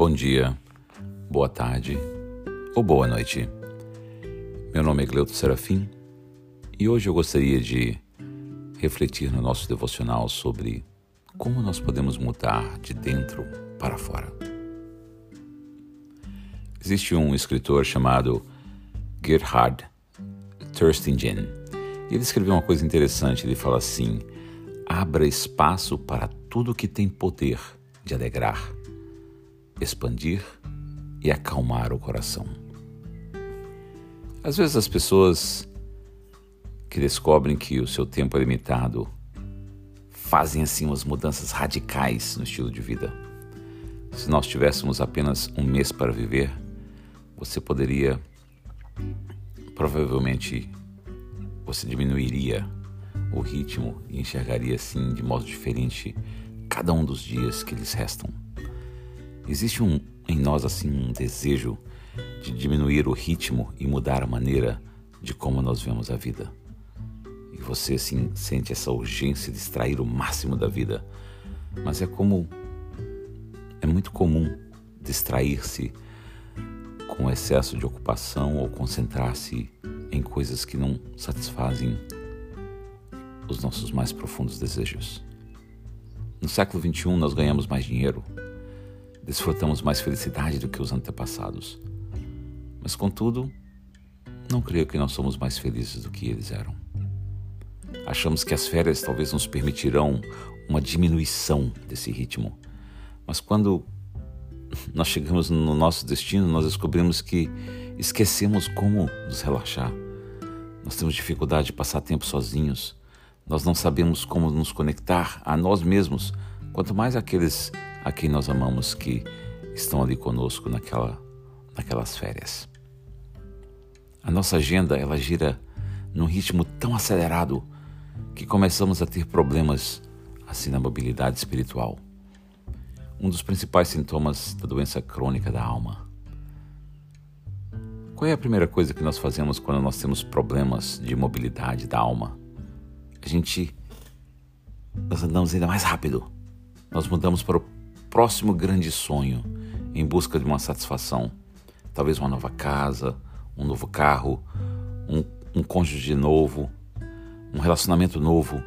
bom dia, boa tarde ou boa noite. Meu nome é Gleuto Serafim e hoje eu gostaria de refletir no nosso devocional sobre como nós podemos mudar de dentro para fora. Existe um escritor chamado Gerhard Terstingen e ele escreveu uma coisa interessante. Ele fala assim: abra espaço para tudo que tem poder de alegrar expandir e acalmar o coração. Às vezes as pessoas que descobrem que o seu tempo é limitado fazem assim umas mudanças radicais no estilo de vida. Se nós tivéssemos apenas um mês para viver, você poderia provavelmente você diminuiria o ritmo e enxergaria assim de modo diferente cada um dos dias que lhes restam. Existe um, em nós assim um desejo de diminuir o ritmo e mudar a maneira de como nós vemos a vida. E você assim sente essa urgência de extrair o máximo da vida. Mas é como é muito comum distrair-se com excesso de ocupação ou concentrar-se em coisas que não satisfazem os nossos mais profundos desejos. No século XXI, nós ganhamos mais dinheiro, desfrutamos mais felicidade do que os antepassados. Mas, contudo, não creio que nós somos mais felizes do que eles eram. Achamos que as férias talvez nos permitirão uma diminuição desse ritmo. Mas quando nós chegamos no nosso destino, nós descobrimos que esquecemos como nos relaxar. Nós temos dificuldade de passar tempo sozinhos. Nós não sabemos como nos conectar a nós mesmos, quanto mais aqueles a quem nós amamos que estão ali conosco naquela, naquelas férias. A nossa agenda ela gira num ritmo tão acelerado que começamos a ter problemas assim na mobilidade espiritual. Um dos principais sintomas da doença crônica da alma. Qual é a primeira coisa que nós fazemos quando nós temos problemas de mobilidade da alma? A gente nós andamos ainda mais rápido. Nós mudamos para o próximo grande sonho em busca de uma satisfação. Talvez uma nova casa, um novo carro, um, um cônjuge novo, um relacionamento novo.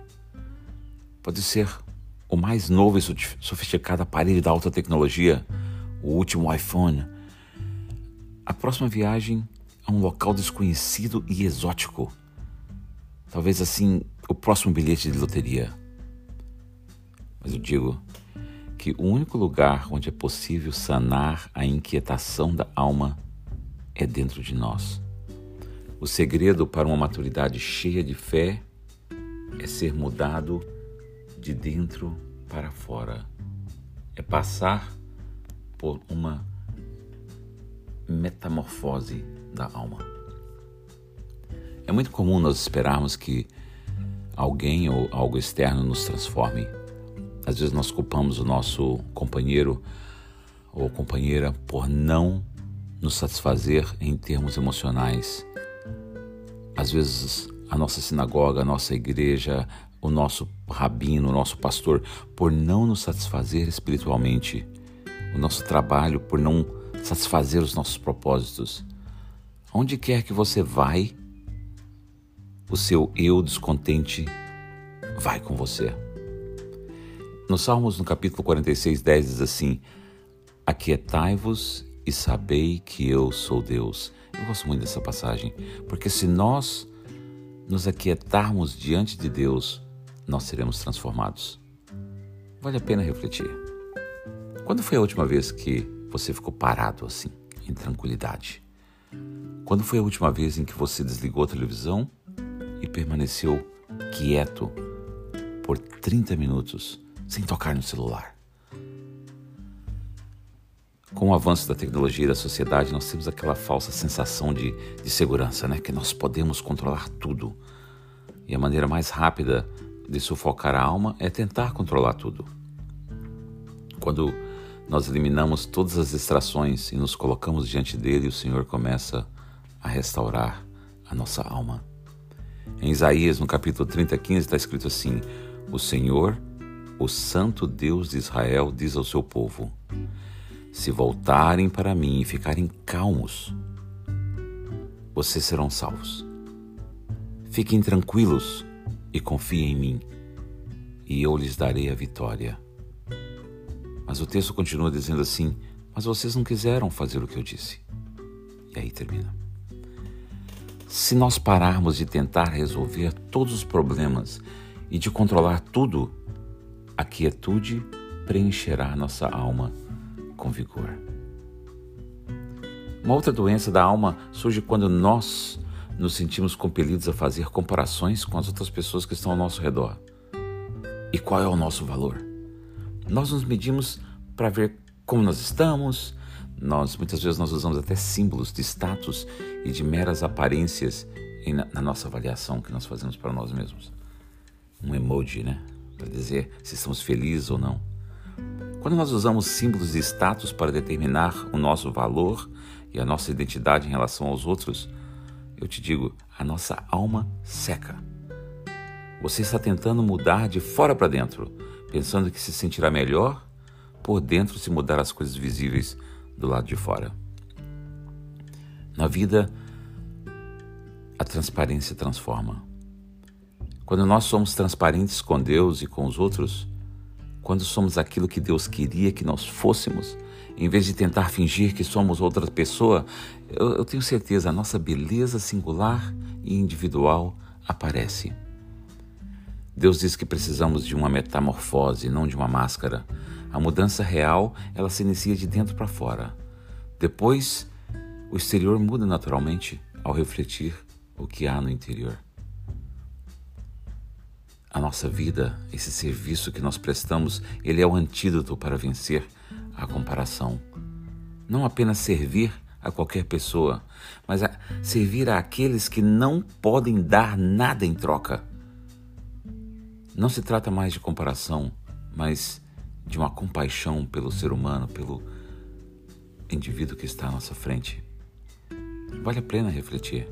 Pode ser o mais novo e sofisticado aparelho da alta tecnologia, o último iPhone. A próxima viagem a um local desconhecido e exótico. Talvez assim, o próximo bilhete de loteria. Mas eu digo, que o único lugar onde é possível sanar a inquietação da alma é dentro de nós. O segredo para uma maturidade cheia de fé é ser mudado de dentro para fora. É passar por uma metamorfose da alma. É muito comum nós esperarmos que alguém ou algo externo nos transforme às vezes nós culpamos o nosso companheiro ou companheira por não nos satisfazer em termos emocionais. Às vezes a nossa sinagoga, a nossa igreja, o nosso rabino, o nosso pastor, por não nos satisfazer espiritualmente, o nosso trabalho por não satisfazer os nossos propósitos. Onde quer que você vai, o seu eu descontente vai com você. No Salmos, no capítulo 46, 10, diz assim: Aquietai-vos e sabei que eu sou Deus. Eu gosto muito dessa passagem, porque se nós nos aquietarmos diante de Deus, nós seremos transformados. Vale a pena refletir. Quando foi a última vez que você ficou parado assim, em tranquilidade? Quando foi a última vez em que você desligou a televisão e permaneceu quieto por 30 minutos sem tocar no celular. Com o avanço da tecnologia e da sociedade, nós temos aquela falsa sensação de, de segurança, né? Que nós podemos controlar tudo. E a maneira mais rápida de sufocar a alma é tentar controlar tudo. Quando nós eliminamos todas as distrações e nos colocamos diante dele, o Senhor começa a restaurar a nossa alma. Em Isaías, no capítulo 30, 15, está escrito assim: O Senhor o Santo Deus de Israel diz ao seu povo: Se voltarem para mim e ficarem calmos, vocês serão salvos. Fiquem tranquilos e confiem em mim, e eu lhes darei a vitória. Mas o texto continua dizendo assim: Mas vocês não quiseram fazer o que eu disse. E aí termina. Se nós pararmos de tentar resolver todos os problemas e de controlar tudo, a quietude preencherá nossa alma com vigor. Uma outra doença da alma surge quando nós nos sentimos compelidos a fazer comparações com as outras pessoas que estão ao nosso redor. E qual é o nosso valor? Nós nos medimos para ver como nós estamos. Nós muitas vezes nós usamos até símbolos de status e de meras aparências na, na nossa avaliação que nós fazemos para nós mesmos. Um emoji, né, para dizer se estamos felizes ou não. Quando nós usamos símbolos de status para determinar o nosso valor e a nossa identidade em relação aos outros, eu te digo, a nossa alma seca. Você está tentando mudar de fora para dentro, pensando que se sentirá melhor por dentro se mudar as coisas visíveis do lado de fora. Na vida, a transparência transforma. Quando nós somos transparentes com Deus e com os outros, quando somos aquilo que Deus queria que nós fôssemos, em vez de tentar fingir que somos outra pessoa, eu, eu tenho certeza a nossa beleza singular e individual aparece. Deus diz que precisamos de uma metamorfose, não de uma máscara. A mudança real, ela se inicia de dentro para fora. Depois, o exterior muda naturalmente ao refletir o que há no interior. A nossa vida, esse serviço que nós prestamos, ele é o antídoto para vencer a comparação. Não apenas servir a qualquer pessoa, mas a servir a aqueles que não podem dar nada em troca. Não se trata mais de comparação, mas de uma compaixão pelo ser humano, pelo indivíduo que está à nossa frente. Vale a pena refletir.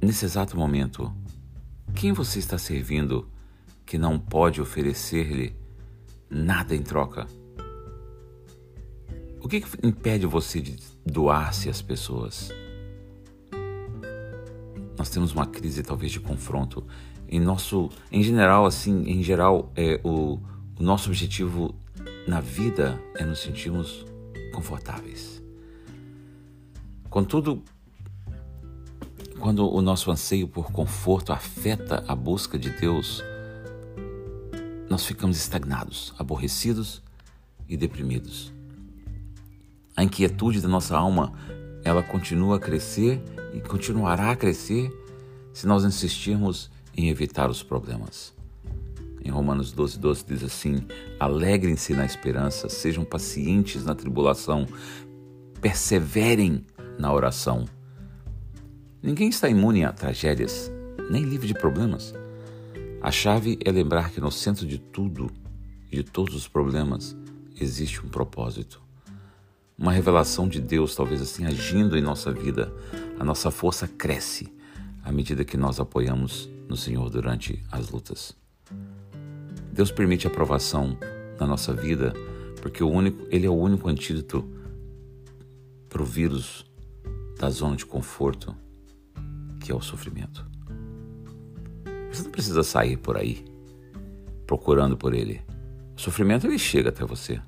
Nesse exato momento, quem você está servindo que não pode oferecer-lhe nada em troca? O que, que impede você de doar-se às pessoas? Nós temos uma crise talvez de confronto. Em nosso, em geral, assim, em geral, é o, o nosso objetivo na vida é nos sentirmos confortáveis. Contudo, quando o nosso anseio por conforto afeta a busca de Deus, nós ficamos estagnados, aborrecidos e deprimidos. A inquietude da nossa alma, ela continua a crescer e continuará a crescer se nós insistirmos em evitar os problemas. Em Romanos 12, 12 diz assim: Alegrem-se na esperança, sejam pacientes na tribulação, perseverem na oração. Ninguém está imune a tragédias, nem livre de problemas. A chave é lembrar que no centro de tudo e de todos os problemas existe um propósito. Uma revelação de Deus, talvez assim, agindo em nossa vida. A nossa força cresce à medida que nós apoiamos no Senhor durante as lutas. Deus permite a provação na nossa vida porque o único, Ele é o único antídoto para o vírus da zona de conforto que é o sofrimento. Você não precisa sair por aí procurando por ele. O sofrimento ele chega até você.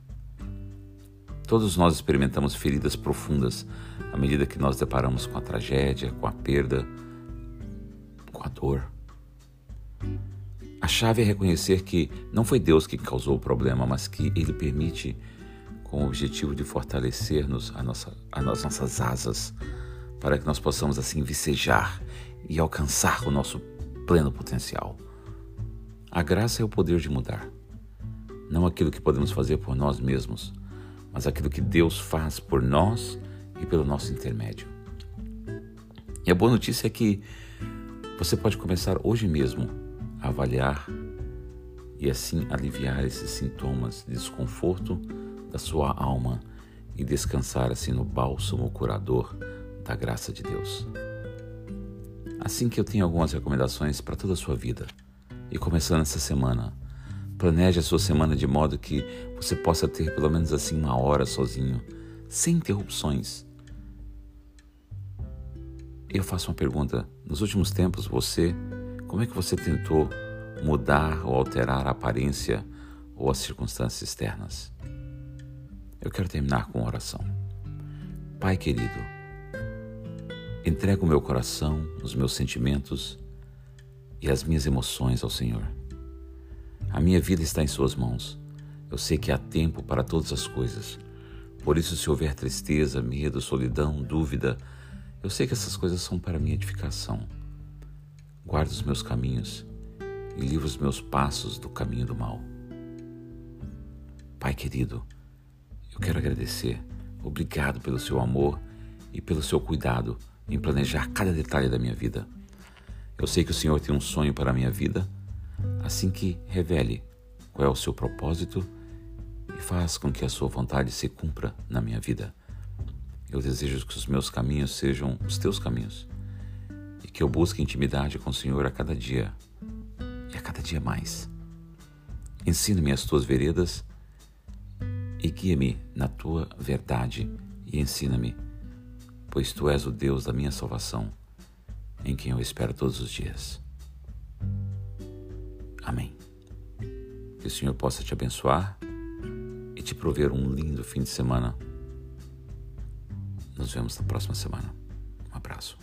Todos nós experimentamos feridas profundas à medida que nós deparamos com a tragédia, com a perda, com a dor. A chave é reconhecer que não foi Deus que causou o problema, mas que Ele permite com o objetivo de fortalecer-nos a nossa, as nossas asas, para que nós possamos assim vicejar e alcançar o nosso pleno potencial. A graça é o poder de mudar, não aquilo que podemos fazer por nós mesmos, mas aquilo que Deus faz por nós e pelo nosso intermédio. E a boa notícia é que você pode começar hoje mesmo a avaliar e assim aliviar esses sintomas de desconforto da sua alma e descansar assim no bálsamo curador da graça de Deus. Assim que eu tenho algumas recomendações para toda a sua vida. E começando essa semana, Planeje a sua semana de modo que você possa ter pelo menos assim uma hora sozinho, sem interrupções. Eu faço uma pergunta. Nos últimos tempos, você, como é que você tentou mudar ou alterar a aparência ou as circunstâncias externas? Eu quero terminar com uma oração. Pai querido, entrego o meu coração, os meus sentimentos e as minhas emoções ao Senhor. A minha vida está em Suas mãos. Eu sei que há tempo para todas as coisas. Por isso, se houver tristeza, medo, solidão, dúvida, eu sei que essas coisas são para minha edificação. Guarda os meus caminhos e livra os meus passos do caminho do mal. Pai querido, eu quero agradecer. Obrigado pelo seu amor e pelo seu cuidado em planejar cada detalhe da minha vida. Eu sei que o Senhor tem um sonho para a minha vida assim que revele qual é o seu propósito e faz com que a sua vontade se cumpra na minha vida. Eu desejo que os meus caminhos sejam os teus caminhos e que eu busque intimidade com o Senhor a cada dia e a cada dia mais. Ensina-me as tuas veredas e guia-me na tua verdade e ensina-me, pois tu és o Deus da minha salvação, em quem eu espero todos os dias. Amém. Que o Senhor possa te abençoar e te prover um lindo fim de semana. Nos vemos na próxima semana. Um abraço.